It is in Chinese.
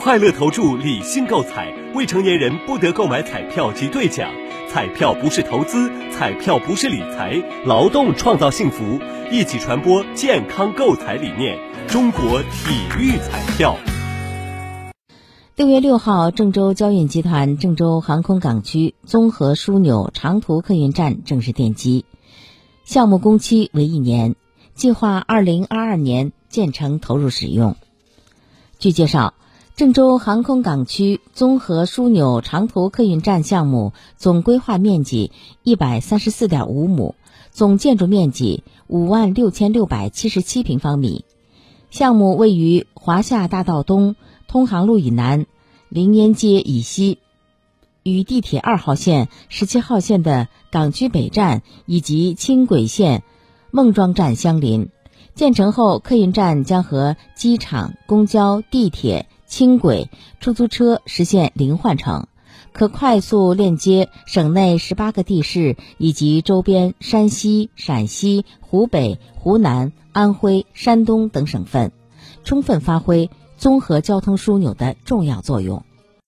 快乐投注，理性购彩，未成年人不得购买彩票及兑奖。彩票不是投资，彩票不是理财，劳动创造幸福，一起传播健康购彩理念。中国体育彩票。六月六号，郑州交运集团郑州航空港区综合枢纽长途客运站正式奠基，项目工期为一年，计划二零二二年建成投入使用。据介绍。郑州航空港区综合枢纽长途客运站项目总规划面积一百三十四点五亩，总建筑面积五万六千六百七十七平方米。项目位于华夏大道东、通航路以南、凌烟街以西，与地铁二号线、十七号线的港区北站以及轻轨线孟庄站相邻。建成后，客运站将和机场、公交、地铁。轻轨、出租车实现零换乘，可快速链接省内十八个地市以及周边山西、陕西、湖北、湖南、安徽、山东等省份，充分发挥综合交通枢纽的重要作用。